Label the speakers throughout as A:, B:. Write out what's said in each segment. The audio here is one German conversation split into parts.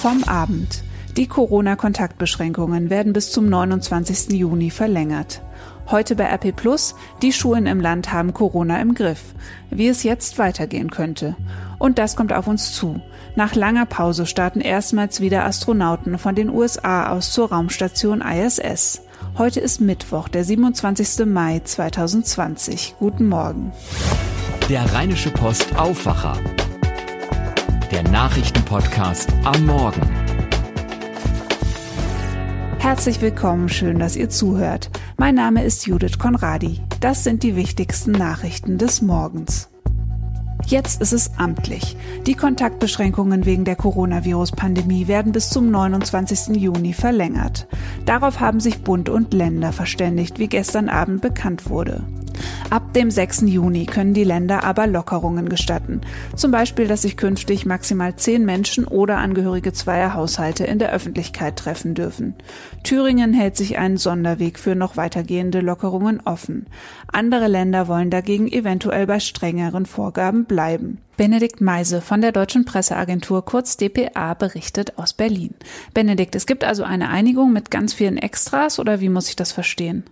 A: Vom Abend. Die Corona-Kontaktbeschränkungen werden bis zum 29. Juni verlängert. Heute bei RP Plus, die Schulen im Land haben Corona im Griff. Wie es jetzt weitergehen könnte. Und das kommt auf uns zu. Nach langer Pause starten erstmals wieder Astronauten von den USA aus zur Raumstation ISS. Heute ist Mittwoch, der 27. Mai 2020. Guten Morgen.
B: Der Rheinische Post Aufwacher. Der Nachrichtenpodcast am Morgen.
A: Herzlich willkommen, schön, dass ihr zuhört. Mein Name ist Judith Konradi. Das sind die wichtigsten Nachrichten des Morgens. Jetzt ist es amtlich. Die Kontaktbeschränkungen wegen der Coronavirus-Pandemie werden bis zum 29. Juni verlängert. Darauf haben sich Bund und Länder verständigt, wie gestern Abend bekannt wurde. Ab dem 6. Juni können die Länder aber Lockerungen gestatten. Zum Beispiel, dass sich künftig maximal zehn Menschen oder Angehörige zweier Haushalte in der Öffentlichkeit treffen dürfen. Thüringen hält sich einen Sonderweg für noch weitergehende Lockerungen offen. Andere Länder wollen dagegen eventuell bei strengeren Vorgaben bleiben. Benedikt Meise von der Deutschen Presseagentur kurz dpa berichtet aus Berlin. Benedikt, es gibt also eine Einigung mit ganz vielen Extras oder wie muss ich das verstehen?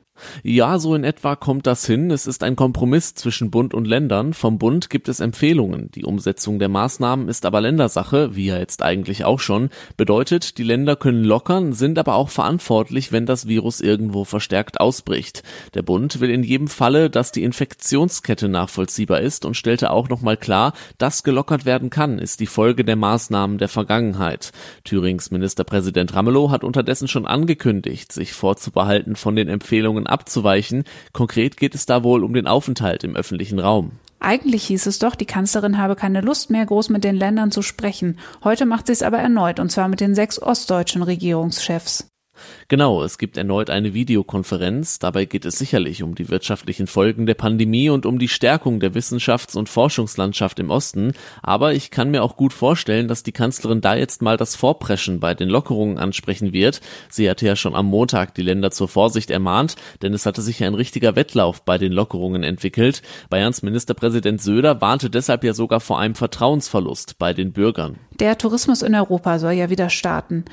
C: Ja, so in etwa kommt das hin. Es ist ein Kompromiss zwischen Bund und Ländern. Vom Bund gibt es Empfehlungen. Die Umsetzung der Maßnahmen ist aber Ländersache, wie ja jetzt eigentlich auch schon. Bedeutet, die Länder können lockern, sind aber auch verantwortlich, wenn das Virus irgendwo verstärkt ausbricht. Der Bund will in jedem Falle, dass die Infektionskette nachvollziehbar ist und stellte auch nochmal klar, dass gelockert werden kann, ist die Folge der Maßnahmen der Vergangenheit. Thürings Ministerpräsident Ramelow hat unterdessen schon angekündigt, sich vorzubehalten von den Empfehlungen abzuweichen. Konkret geht es da wohl um den Aufenthalt im öffentlichen Raum.
A: Eigentlich hieß es doch, die Kanzlerin habe keine Lust mehr, groß mit den Ländern zu sprechen. Heute macht sie es aber erneut, und zwar mit den sechs ostdeutschen Regierungschefs.
C: Genau, es gibt erneut eine Videokonferenz. Dabei geht es sicherlich um die wirtschaftlichen Folgen der Pandemie und um die Stärkung der Wissenschafts- und Forschungslandschaft im Osten. Aber ich kann mir auch gut vorstellen, dass die Kanzlerin da jetzt mal das Vorpreschen bei den Lockerungen ansprechen wird. Sie hatte ja schon am Montag die Länder zur Vorsicht ermahnt, denn es hatte sich ja ein richtiger Wettlauf bei den Lockerungen entwickelt. Bayerns Ministerpräsident Söder warnte deshalb ja sogar vor einem Vertrauensverlust bei den Bürgern.
A: Der Tourismus in Europa soll ja wieder starten.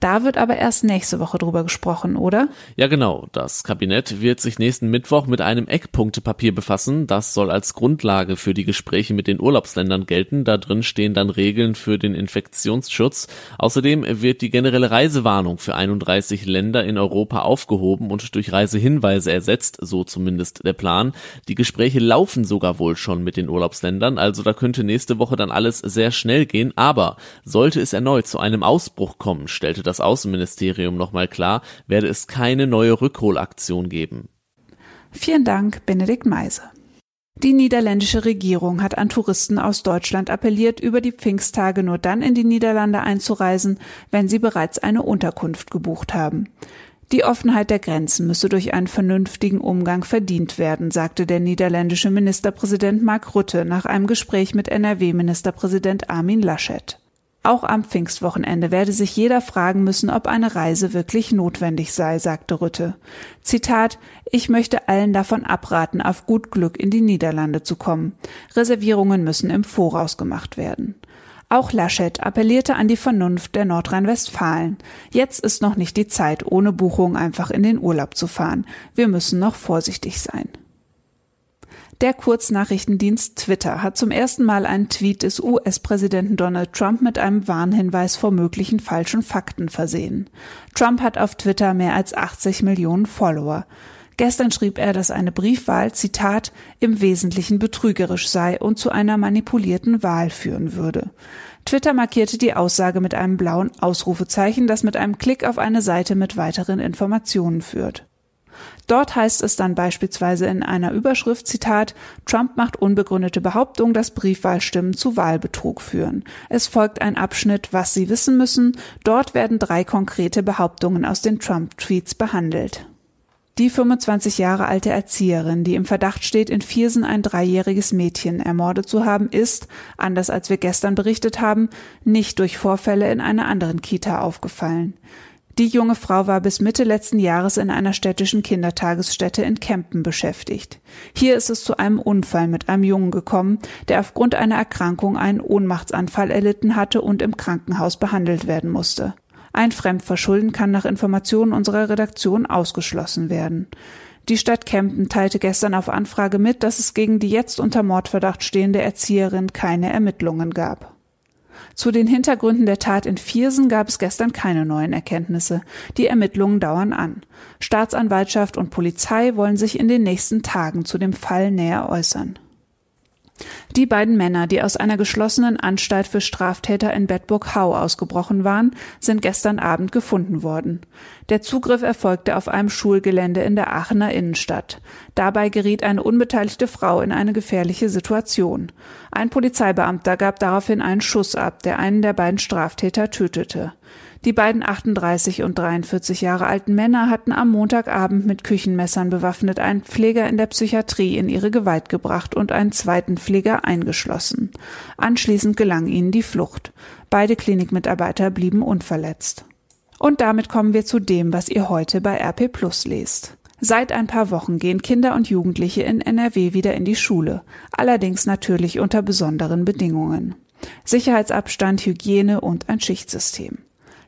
A: Da wird aber erst nächste Woche drüber gesprochen, oder?
C: Ja, genau. Das Kabinett wird sich nächsten Mittwoch mit einem Eckpunktepapier befassen. Das soll als Grundlage für die Gespräche mit den Urlaubsländern gelten. Da drin stehen dann Regeln für den Infektionsschutz. Außerdem wird die generelle Reisewarnung für 31 Länder in Europa aufgehoben und durch Reisehinweise ersetzt, so zumindest der Plan. Die Gespräche laufen sogar wohl schon mit den Urlaubsländern, also da könnte nächste Woche dann alles sehr schnell gehen. Aber sollte es erneut zu einem Ausbruch kommen, stellte das das Außenministerium nochmal klar, werde es keine neue Rückholaktion geben.
A: Vielen Dank, Benedikt Meise. Die niederländische Regierung hat an Touristen aus Deutschland appelliert, über die Pfingsttage nur dann in die Niederlande einzureisen, wenn sie bereits eine Unterkunft gebucht haben. Die Offenheit der Grenzen müsse durch einen vernünftigen Umgang verdient werden, sagte der niederländische Ministerpräsident Mark Rutte nach einem Gespräch mit NRW-Ministerpräsident Armin Laschet. Auch am Pfingstwochenende werde sich jeder fragen müssen, ob eine Reise wirklich notwendig sei, sagte Rütte. Zitat, ich möchte allen davon abraten, auf gut Glück in die Niederlande zu kommen. Reservierungen müssen im Voraus gemacht werden. Auch Laschet appellierte an die Vernunft der Nordrhein-Westfalen. Jetzt ist noch nicht die Zeit, ohne Buchung einfach in den Urlaub zu fahren. Wir müssen noch vorsichtig sein. Der Kurznachrichtendienst Twitter hat zum ersten Mal einen Tweet des US-Präsidenten Donald Trump mit einem Warnhinweis vor möglichen falschen Fakten versehen. Trump hat auf Twitter mehr als 80 Millionen Follower. Gestern schrieb er, dass eine Briefwahl, Zitat, im Wesentlichen betrügerisch sei und zu einer manipulierten Wahl führen würde. Twitter markierte die Aussage mit einem blauen Ausrufezeichen, das mit einem Klick auf eine Seite mit weiteren Informationen führt. Dort heißt es dann beispielsweise in einer Überschrift, Zitat, Trump macht unbegründete Behauptung, dass Briefwahlstimmen zu Wahlbetrug führen. Es folgt ein Abschnitt, was Sie wissen müssen. Dort werden drei konkrete Behauptungen aus den Trump-Tweets behandelt. Die 25 Jahre alte Erzieherin, die im Verdacht steht, in Viersen ein dreijähriges Mädchen ermordet zu haben, ist, anders als wir gestern berichtet haben, nicht durch Vorfälle in einer anderen Kita aufgefallen. Die junge Frau war bis Mitte letzten Jahres in einer städtischen Kindertagesstätte in Kempen beschäftigt. Hier ist es zu einem Unfall mit einem Jungen gekommen, der aufgrund einer Erkrankung einen Ohnmachtsanfall erlitten hatte und im Krankenhaus behandelt werden musste. Ein Fremdverschulden kann nach Informationen unserer Redaktion ausgeschlossen werden. Die Stadt Kempten teilte gestern auf Anfrage mit, dass es gegen die jetzt unter Mordverdacht stehende Erzieherin keine Ermittlungen gab. Zu den Hintergründen der Tat in Viersen gab es gestern keine neuen Erkenntnisse. Die Ermittlungen dauern an. Staatsanwaltschaft und Polizei wollen sich in den nächsten Tagen zu dem Fall näher äußern. Die beiden Männer, die aus einer geschlossenen Anstalt für Straftäter in Bedburg-Hau ausgebrochen waren, sind gestern Abend gefunden worden. Der Zugriff erfolgte auf einem Schulgelände in der Aachener Innenstadt. Dabei geriet eine unbeteiligte Frau in eine gefährliche Situation. Ein Polizeibeamter gab daraufhin einen Schuss ab, der einen der beiden Straftäter tötete. Die beiden 38 und 43 Jahre alten Männer hatten am Montagabend mit Küchenmessern bewaffnet einen Pfleger in der Psychiatrie in ihre Gewalt gebracht und einen zweiten Pfleger eingeschlossen. Anschließend gelang ihnen die Flucht. Beide Klinikmitarbeiter blieben unverletzt. Und damit kommen wir zu dem, was ihr heute bei RP Plus lest. Seit ein paar Wochen gehen Kinder und Jugendliche in NRW wieder in die Schule, allerdings natürlich unter besonderen Bedingungen. Sicherheitsabstand, Hygiene und ein Schichtsystem.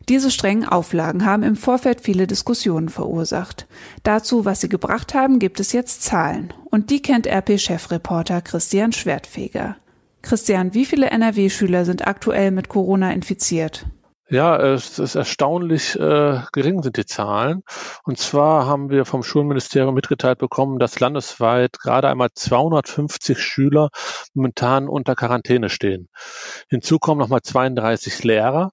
A: Diese strengen Auflagen haben im Vorfeld viele Diskussionen verursacht. Dazu, was sie gebracht haben, gibt es jetzt Zahlen. Und die kennt RP-Chefreporter Christian Schwertfeger. Christian, wie viele NRW-Schüler sind aktuell mit Corona infiziert?
D: Ja, es ist erstaunlich äh, gering sind die Zahlen. Und zwar haben wir vom Schulministerium mitgeteilt bekommen, dass landesweit gerade einmal 250 Schüler momentan unter Quarantäne stehen. Hinzu kommen nochmal 32 Lehrer.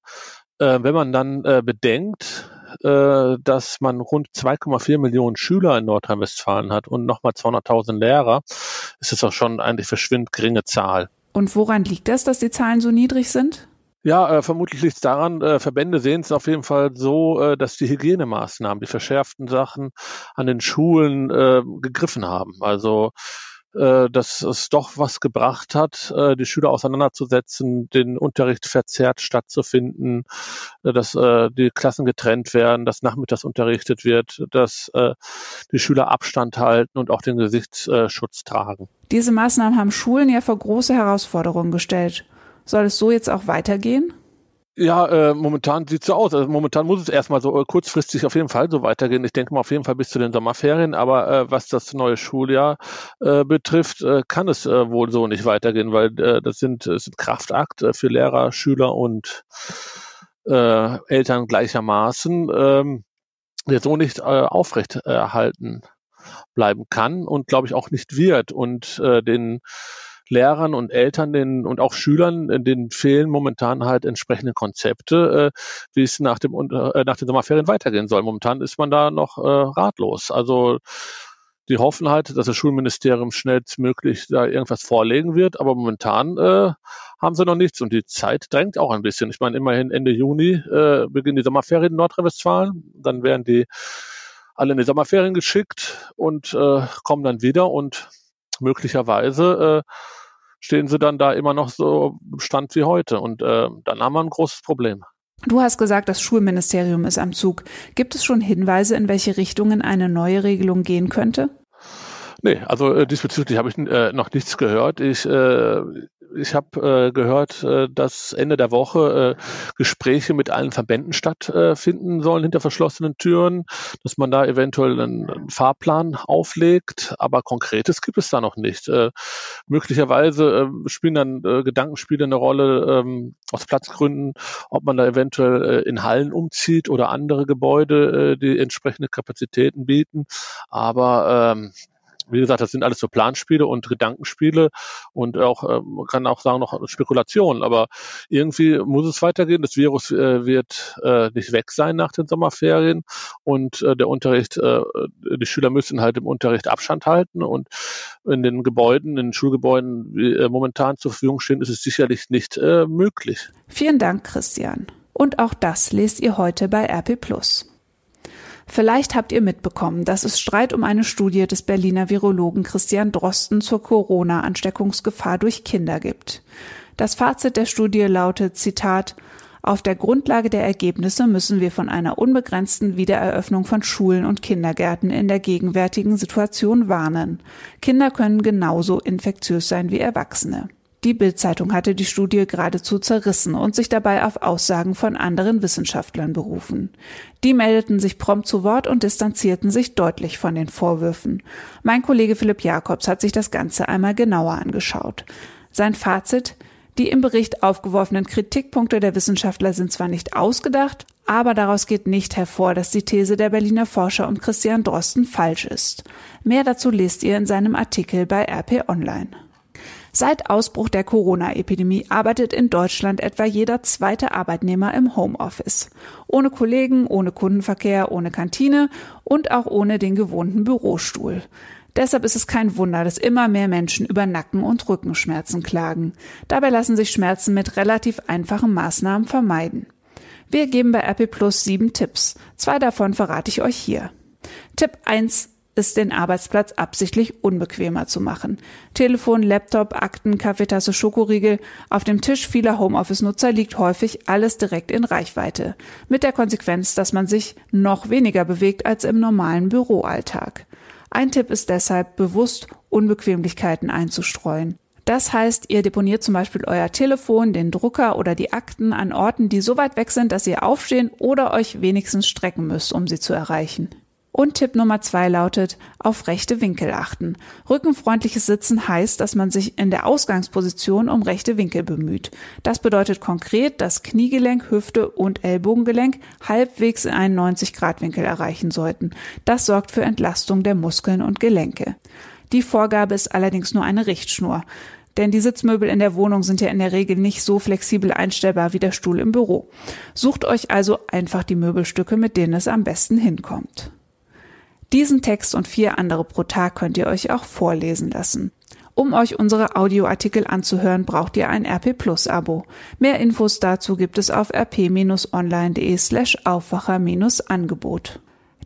D: Äh, wenn man dann äh, bedenkt, äh, dass man rund 2,4 Millionen Schüler in Nordrhein-Westfalen hat und nochmal 200.000 Lehrer, ist es auch schon eigentlich verschwindend geringe Zahl.
A: Und woran liegt das, dass die Zahlen so niedrig sind?
D: Ja, äh, vermutlich liegt es daran, äh, Verbände sehen es auf jeden Fall so, äh, dass die Hygienemaßnahmen, die verschärften Sachen an den Schulen äh, gegriffen haben. Also äh, dass es doch was gebracht hat, äh, die Schüler auseinanderzusetzen, den Unterricht verzerrt stattzufinden, äh, dass die Klassen getrennt werden, dass nachmittags unterrichtet wird, dass die Schüler Abstand halten und auch den Gesichtsschutz tragen.
A: Diese Maßnahmen haben Schulen ja vor große Herausforderungen gestellt. Soll es so jetzt auch weitergehen?
D: Ja, äh, momentan sieht so aus. Also momentan muss es erstmal so äh, kurzfristig auf jeden Fall so weitergehen. Ich denke mal auf jeden Fall bis zu den Sommerferien. Aber äh, was das neue Schuljahr äh, betrifft, äh, kann es äh, wohl so nicht weitergehen, weil äh, das sind, äh, sind Kraftakt äh, für Lehrer, Schüler und äh, Eltern gleichermaßen, ähm, der so nicht äh, aufrecht erhalten bleiben kann und glaube ich auch nicht wird. Und äh, den Lehrern und Eltern den, und auch Schülern, äh, denen fehlen momentan halt entsprechende Konzepte, äh, wie es nach, dem, äh, nach den Sommerferien weitergehen soll. Momentan ist man da noch äh, ratlos. Also die hoffen halt, dass das Schulministerium schnellstmöglich da irgendwas vorlegen wird, aber momentan äh, haben sie noch nichts und die Zeit drängt auch ein bisschen. Ich meine, immerhin Ende Juni äh, beginnen die Sommerferien in Nordrhein-Westfalen, dann werden die alle in die Sommerferien geschickt und äh, kommen dann wieder und möglicherweise äh, stehen sie dann da immer noch so Stand wie heute. Und äh, dann haben wir ein großes Problem.
A: Du hast gesagt, das Schulministerium ist am Zug. Gibt es schon Hinweise, in welche Richtungen eine neue Regelung gehen könnte?
D: Nee, also äh, diesbezüglich habe ich äh, noch nichts gehört. Ich äh, ich habe äh, gehört, äh, dass Ende der Woche äh, Gespräche mit allen Verbänden stattfinden äh, sollen hinter verschlossenen Türen, dass man da eventuell einen, einen, Fahrplan auflegt, aber Konkretes gibt es da noch nicht. Äh, möglicherweise äh, spielen dann äh, Gedankenspiele eine Rolle ähm, aus Platzgründen, ob man da eventuell äh, in Hallen umzieht oder andere Gebäude, äh, die entsprechende Kapazitäten bieten. Aber ähm, wie gesagt, das sind alles so Planspiele und Gedankenspiele und auch, äh, man kann auch sagen, noch Spekulationen. Aber irgendwie muss es weitergehen. Das Virus äh, wird äh, nicht weg sein nach den Sommerferien und der Unterricht, die Schüler müssen halt im Unterricht Abstand halten und in den Gebäuden, in den Schulgebäuden äh, momentan zur Verfügung stehen, ist es sicherlich nicht möglich.
A: Vielen Dank, Christian. Und auch das lest ihr heute bei RP Plus. Vielleicht habt ihr mitbekommen, dass es Streit um eine Studie des Berliner Virologen Christian Drosten zur Corona-Ansteckungsgefahr durch Kinder gibt. Das Fazit der Studie lautet, Zitat, Auf der Grundlage der Ergebnisse müssen wir von einer unbegrenzten Wiedereröffnung von Schulen und Kindergärten in der gegenwärtigen Situation warnen. Kinder können genauso infektiös sein wie Erwachsene. Die Bildzeitung hatte die Studie geradezu zerrissen und sich dabei auf Aussagen von anderen Wissenschaftlern berufen. Die meldeten sich prompt zu Wort und distanzierten sich deutlich von den Vorwürfen. Mein Kollege Philipp Jakobs hat sich das Ganze einmal genauer angeschaut. Sein Fazit die im Bericht aufgeworfenen Kritikpunkte der Wissenschaftler sind zwar nicht ausgedacht, aber daraus geht nicht hervor, dass die These der Berliner Forscher um Christian Drosten falsch ist. Mehr dazu lest ihr in seinem Artikel bei RP Online. Seit Ausbruch der Corona-Epidemie arbeitet in Deutschland etwa jeder zweite Arbeitnehmer im Homeoffice. Ohne Kollegen, ohne Kundenverkehr, ohne Kantine und auch ohne den gewohnten Bürostuhl. Deshalb ist es kein Wunder, dass immer mehr Menschen über Nacken- und Rückenschmerzen klagen. Dabei lassen sich Schmerzen mit relativ einfachen Maßnahmen vermeiden. Wir geben bei RP Plus sieben Tipps. Zwei davon verrate ich euch hier. Tipp 1 ist den Arbeitsplatz absichtlich unbequemer zu machen. Telefon, Laptop, Akten, Kaffeetasse, Schokoriegel. Auf dem Tisch vieler Homeoffice-Nutzer liegt häufig alles direkt in Reichweite. Mit der Konsequenz, dass man sich noch weniger bewegt als im normalen Büroalltag. Ein Tipp ist deshalb, bewusst Unbequemlichkeiten einzustreuen. Das heißt, ihr deponiert zum Beispiel euer Telefon, den Drucker oder die Akten an Orten, die so weit weg sind, dass ihr aufstehen oder euch wenigstens strecken müsst, um sie zu erreichen. Und Tipp Nummer zwei lautet, auf rechte Winkel achten. Rückenfreundliches Sitzen heißt, dass man sich in der Ausgangsposition um rechte Winkel bemüht. Das bedeutet konkret, dass Kniegelenk, Hüfte und Ellbogengelenk halbwegs in einen 90 Grad Winkel erreichen sollten. Das sorgt für Entlastung der Muskeln und Gelenke. Die Vorgabe ist allerdings nur eine Richtschnur. Denn die Sitzmöbel in der Wohnung sind ja in der Regel nicht so flexibel einstellbar wie der Stuhl im Büro. Sucht euch also einfach die Möbelstücke, mit denen es am besten hinkommt. Diesen Text und vier andere pro Tag könnt ihr euch auch vorlesen lassen. Um euch unsere Audioartikel anzuhören, braucht ihr ein RP Plus Abo. Mehr Infos dazu gibt es auf rp-online.de slash Aufwacher-Angebot.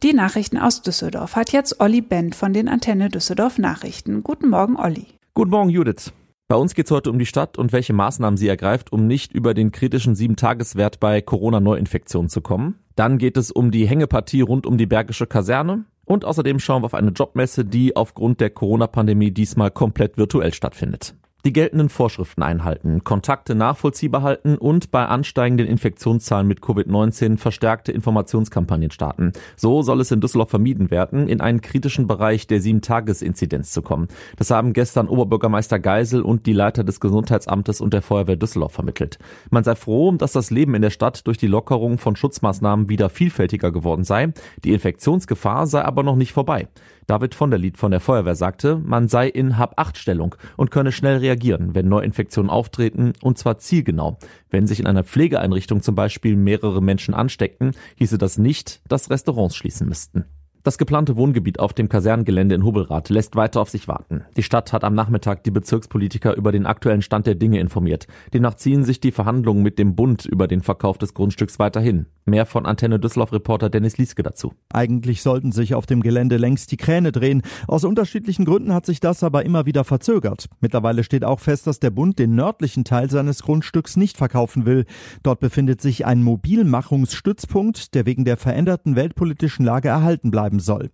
A: Die Nachrichten aus Düsseldorf hat jetzt Olli Bent von den Antenne Düsseldorf Nachrichten. Guten Morgen, Olli.
E: Guten Morgen, Judith. Bei uns geht es heute um die Stadt und welche Maßnahmen sie ergreift, um nicht über den kritischen Sieben-Tages-Wert bei Corona-Neuinfektionen zu kommen. Dann geht es um die Hängepartie rund um die Bergische Kaserne. Und außerdem schauen wir auf eine Jobmesse, die aufgrund der Corona-Pandemie diesmal komplett virtuell stattfindet die geltenden Vorschriften einhalten, Kontakte nachvollziehbar halten und bei ansteigenden Infektionszahlen mit Covid-19 verstärkte Informationskampagnen starten. So soll es in Düsseldorf vermieden werden, in einen kritischen Bereich der Sieben-Tages-Inzidenz zu kommen. Das haben gestern Oberbürgermeister Geisel und die Leiter des Gesundheitsamtes und der Feuerwehr Düsseldorf vermittelt. Man sei froh, dass das Leben in der Stadt durch die Lockerung von Schutzmaßnahmen wieder vielfältiger geworden sei. Die Infektionsgefahr sei aber noch nicht vorbei. David von der Lied von der Feuerwehr sagte, man sei in Hab-8-Stellung und könne schnell reagieren, wenn Neuinfektionen auftreten, und zwar zielgenau. Wenn sich in einer Pflegeeinrichtung zum Beispiel mehrere Menschen ansteckten, hieße das nicht, dass Restaurants schließen müssten. Das geplante Wohngebiet auf dem Kasernengelände in Hubelrath lässt weiter auf sich warten. Die Stadt hat am Nachmittag die Bezirkspolitiker über den aktuellen Stand der Dinge informiert. Demnach ziehen sich die Verhandlungen mit dem Bund über den Verkauf des Grundstücks weiterhin. Mehr von Antenne Düsseldorf-Reporter Dennis Lieske dazu.
F: Eigentlich sollten sich auf dem Gelände längst die Kräne drehen. Aus unterschiedlichen Gründen hat sich das aber immer wieder verzögert. Mittlerweile steht auch fest, dass der Bund den nördlichen Teil seines Grundstücks nicht verkaufen will. Dort befindet sich ein Mobilmachungsstützpunkt, der wegen der veränderten weltpolitischen Lage erhalten bleiben bleiben soll.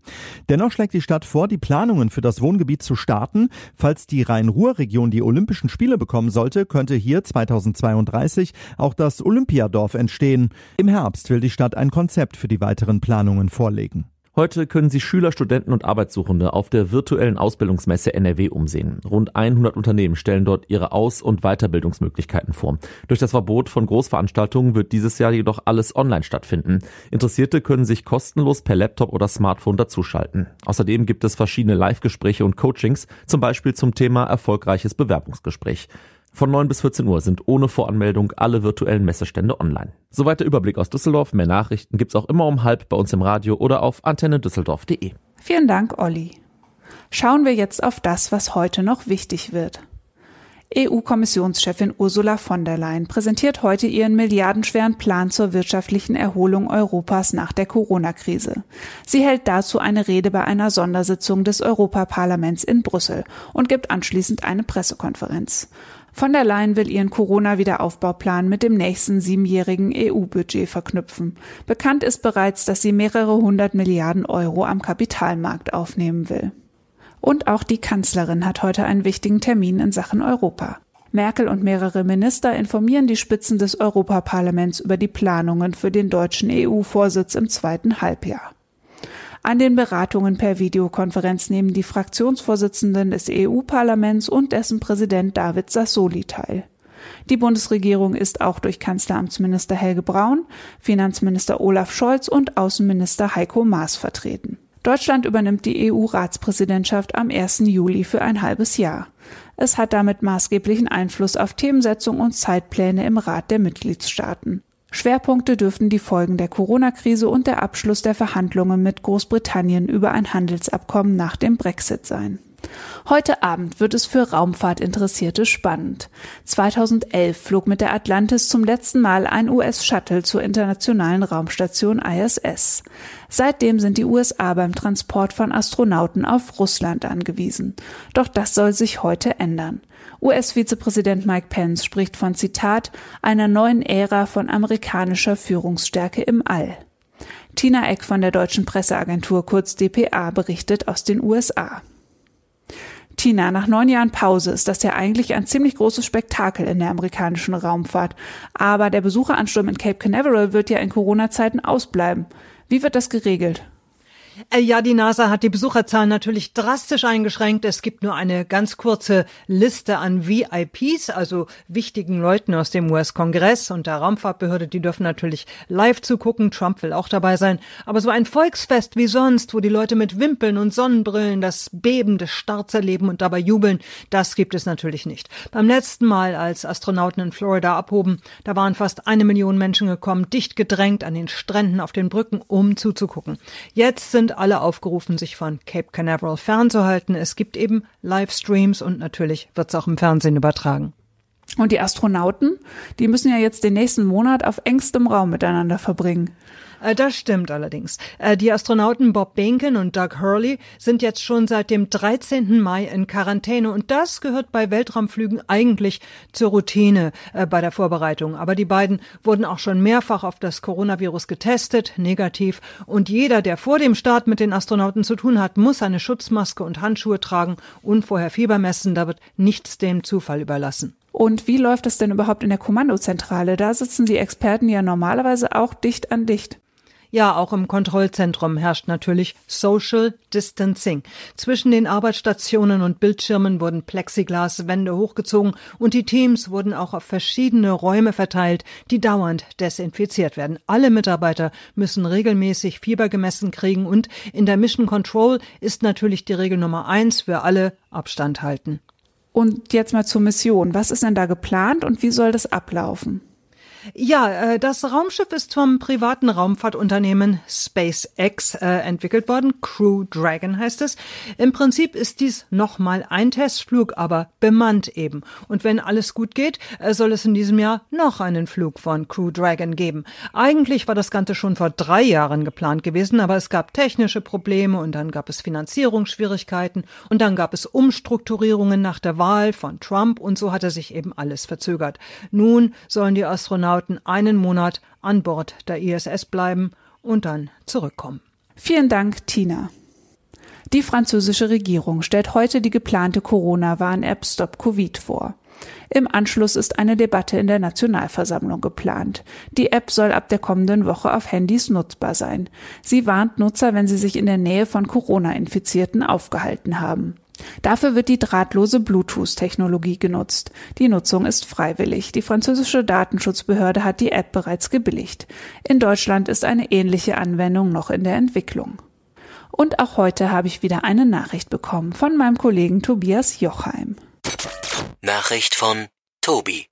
F: Dennoch schlägt die Stadt vor, die Planungen für das Wohngebiet zu starten. Falls die Rhein-Ruhr-Region die Olympischen Spiele bekommen sollte, könnte hier 2032 auch das Olympiadorf entstehen. Im Herbst will die Stadt ein Konzept für die weiteren Planungen vorlegen.
E: Heute können sich Schüler, Studenten und Arbeitssuchende auf der virtuellen Ausbildungsmesse NRW umsehen. Rund 100 Unternehmen stellen dort ihre Aus- und Weiterbildungsmöglichkeiten vor. Durch das Verbot von Großveranstaltungen wird dieses Jahr jedoch alles online stattfinden. Interessierte können sich kostenlos per Laptop oder Smartphone dazuschalten. Außerdem gibt es verschiedene Live-Gespräche und Coachings, zum Beispiel zum Thema erfolgreiches Bewerbungsgespräch. Von 9 bis 14 Uhr sind ohne Voranmeldung alle virtuellen Messestände online. Soweit der Überblick aus Düsseldorf. Mehr Nachrichten gibt's auch immer um halb bei uns im Radio oder auf antennedüsseldorf.de.
A: Vielen Dank, Olli. Schauen wir jetzt auf das, was heute noch wichtig wird. EU-Kommissionschefin Ursula von der Leyen präsentiert heute ihren milliardenschweren Plan zur wirtschaftlichen Erholung Europas nach der Corona-Krise. Sie hält dazu eine Rede bei einer Sondersitzung des Europaparlaments in Brüssel und gibt anschließend eine Pressekonferenz. Von der Leyen will ihren Corona-Wiederaufbauplan mit dem nächsten siebenjährigen EU-Budget verknüpfen. Bekannt ist bereits, dass sie mehrere hundert Milliarden Euro am Kapitalmarkt aufnehmen will. Und auch die Kanzlerin hat heute einen wichtigen Termin in Sachen Europa. Merkel und mehrere Minister informieren die Spitzen des Europaparlaments über die Planungen für den deutschen EU-Vorsitz im zweiten Halbjahr. An den Beratungen per Videokonferenz nehmen die Fraktionsvorsitzenden des EU-Parlaments und dessen Präsident David Sassoli teil. Die Bundesregierung ist auch durch Kanzleramtsminister Helge Braun, Finanzminister Olaf Scholz und Außenminister Heiko Maas vertreten. Deutschland übernimmt die EU-Ratspräsidentschaft am 1. Juli für ein halbes Jahr. Es hat damit maßgeblichen Einfluss auf Themensetzung und Zeitpläne im Rat der Mitgliedstaaten. Schwerpunkte dürften die Folgen der Corona-Krise und der Abschluss der Verhandlungen mit Großbritannien über ein Handelsabkommen nach dem Brexit sein. Heute Abend wird es für Raumfahrtinteressierte spannend. 2011 flog mit der Atlantis zum letzten Mal ein US-Shuttle zur internationalen Raumstation ISS. Seitdem sind die USA beim Transport von Astronauten auf Russland angewiesen. Doch das soll sich heute ändern. US-Vizepräsident Mike Pence spricht von Zitat einer neuen Ära von amerikanischer Führungsstärke im All. Tina Eck von der deutschen Presseagentur kurz dpa berichtet aus den USA. Tina, nach neun Jahren Pause ist das ja eigentlich ein ziemlich großes Spektakel in der amerikanischen Raumfahrt. Aber der Besucheransturm in Cape Canaveral wird ja in Corona-Zeiten ausbleiben. Wie wird das geregelt?
G: Äh, ja, die NASA hat die Besucherzahlen natürlich drastisch eingeschränkt. Es gibt nur eine ganz kurze Liste an VIPs, also wichtigen Leuten aus dem US-Kongress und der Raumfahrtbehörde. Die dürfen natürlich live zugucken. Trump will auch dabei sein. Aber so ein Volksfest wie sonst, wo die Leute mit Wimpeln und Sonnenbrillen das Beben des Starts erleben und dabei jubeln, das gibt es natürlich nicht. Beim letzten Mal, als Astronauten in Florida abhoben, da waren fast eine Million Menschen gekommen, dicht gedrängt an den Stränden, auf den Brücken, um zuzugucken. Jetzt sind sind alle aufgerufen, sich von Cape Canaveral fernzuhalten. Es gibt eben Livestreams und natürlich wird es auch im Fernsehen übertragen.
A: Und die Astronauten, die müssen ja jetzt den nächsten Monat auf engstem Raum miteinander verbringen.
G: Äh, das stimmt allerdings. Äh, die Astronauten Bob Behnken und Doug Hurley sind jetzt schon seit dem 13. Mai in Quarantäne und das gehört bei Weltraumflügen eigentlich zur Routine äh, bei der Vorbereitung. Aber die beiden wurden auch schon mehrfach auf das Coronavirus getestet, negativ. Und jeder, der vor dem Start mit den Astronauten zu tun hat, muss eine Schutzmaske und Handschuhe tragen und vorher Fieber messen. Da wird nichts dem Zufall überlassen.
A: Und wie läuft es denn überhaupt in der Kommandozentrale? Da sitzen die Experten ja normalerweise auch dicht an dicht.
G: Ja, auch im Kontrollzentrum herrscht natürlich Social Distancing. Zwischen den Arbeitsstationen und Bildschirmen wurden Plexiglaswände hochgezogen und die Teams wurden auch auf verschiedene Räume verteilt, die dauernd desinfiziert werden. Alle Mitarbeiter müssen regelmäßig Fieber gemessen kriegen und in der Mission Control ist natürlich die Regel Nummer eins für alle Abstand halten.
A: Und jetzt mal zur Mission. Was ist denn da geplant und wie soll das ablaufen?
G: Ja, äh, das Raumschiff ist vom privaten Raumfahrtunternehmen SpaceX äh, entwickelt worden. Crew Dragon heißt es. Im Prinzip ist dies nochmal ein Testflug, aber bemannt eben. Und wenn alles gut geht, äh, soll es in diesem Jahr noch einen Flug von Crew Dragon geben. Eigentlich war das Ganze schon vor drei Jahren geplant gewesen, aber es gab technische Probleme und dann gab es Finanzierungsschwierigkeiten und dann gab es Umstrukturierungen nach der Wahl von Trump und so hatte sich eben alles verzögert. Nun sollen die Astronauten Astronauten einen Monat an Bord der ISS bleiben und dann zurückkommen.
A: Vielen Dank, Tina. Die französische Regierung stellt heute die geplante Corona-Warn-App Stop Covid vor. Im Anschluss ist eine Debatte in der Nationalversammlung geplant. Die App soll ab der kommenden Woche auf Handys nutzbar sein. Sie warnt Nutzer, wenn sie sich in der Nähe von Corona-Infizierten aufgehalten haben. Dafür wird die drahtlose Bluetooth-Technologie genutzt. Die Nutzung ist freiwillig. Die französische Datenschutzbehörde hat die App bereits gebilligt. In Deutschland ist eine ähnliche Anwendung noch in der Entwicklung. Und auch heute habe ich wieder eine Nachricht bekommen von meinem Kollegen Tobias Jochheim.
H: Nachricht von Tobi.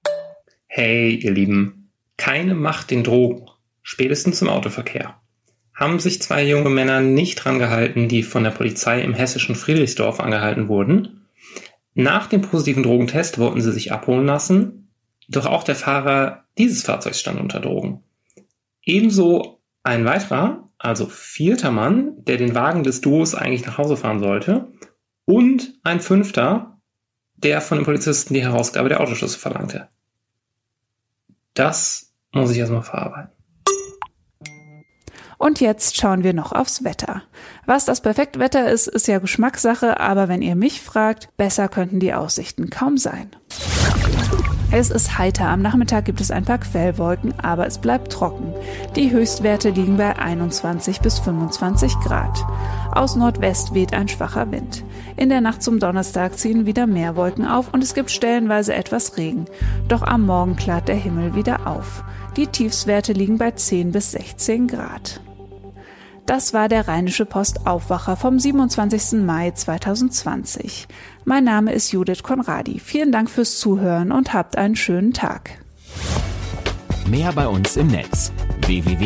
I: Hey, ihr Lieben. Keine Macht den Drogen. Spätestens im Autoverkehr haben sich zwei junge Männer nicht dran gehalten, die von der Polizei im hessischen Friedrichsdorf angehalten wurden. Nach dem positiven Drogentest wollten sie sich abholen lassen, doch auch der Fahrer dieses Fahrzeugs stand unter Drogen. Ebenso ein weiterer, also vierter Mann, der den Wagen des Duos eigentlich nach Hause fahren sollte, und ein fünfter, der von den Polizisten die Herausgabe der Autoschlüssel verlangte. Das muss ich erstmal verarbeiten.
A: Und jetzt schauen wir noch aufs Wetter. Was das perfekte Wetter ist, ist ja Geschmackssache, aber wenn ihr mich fragt, besser könnten die Aussichten kaum sein. Es ist heiter. Am Nachmittag gibt es ein paar Quellwolken, aber es bleibt trocken. Die Höchstwerte liegen bei 21 bis 25 Grad. Aus Nordwest weht ein schwacher Wind. In der Nacht zum Donnerstag ziehen wieder mehr Wolken auf und es gibt stellenweise etwas Regen. Doch am Morgen klart der Himmel wieder auf. Die Tiefswerte liegen bei 10 bis 16 Grad. Das war der Rheinische Post Aufwacher vom 27. Mai 2020. Mein Name ist Judith Konradi. Vielen Dank fürs Zuhören und habt einen schönen Tag.
B: Mehr bei uns im Netz www.rp-online.de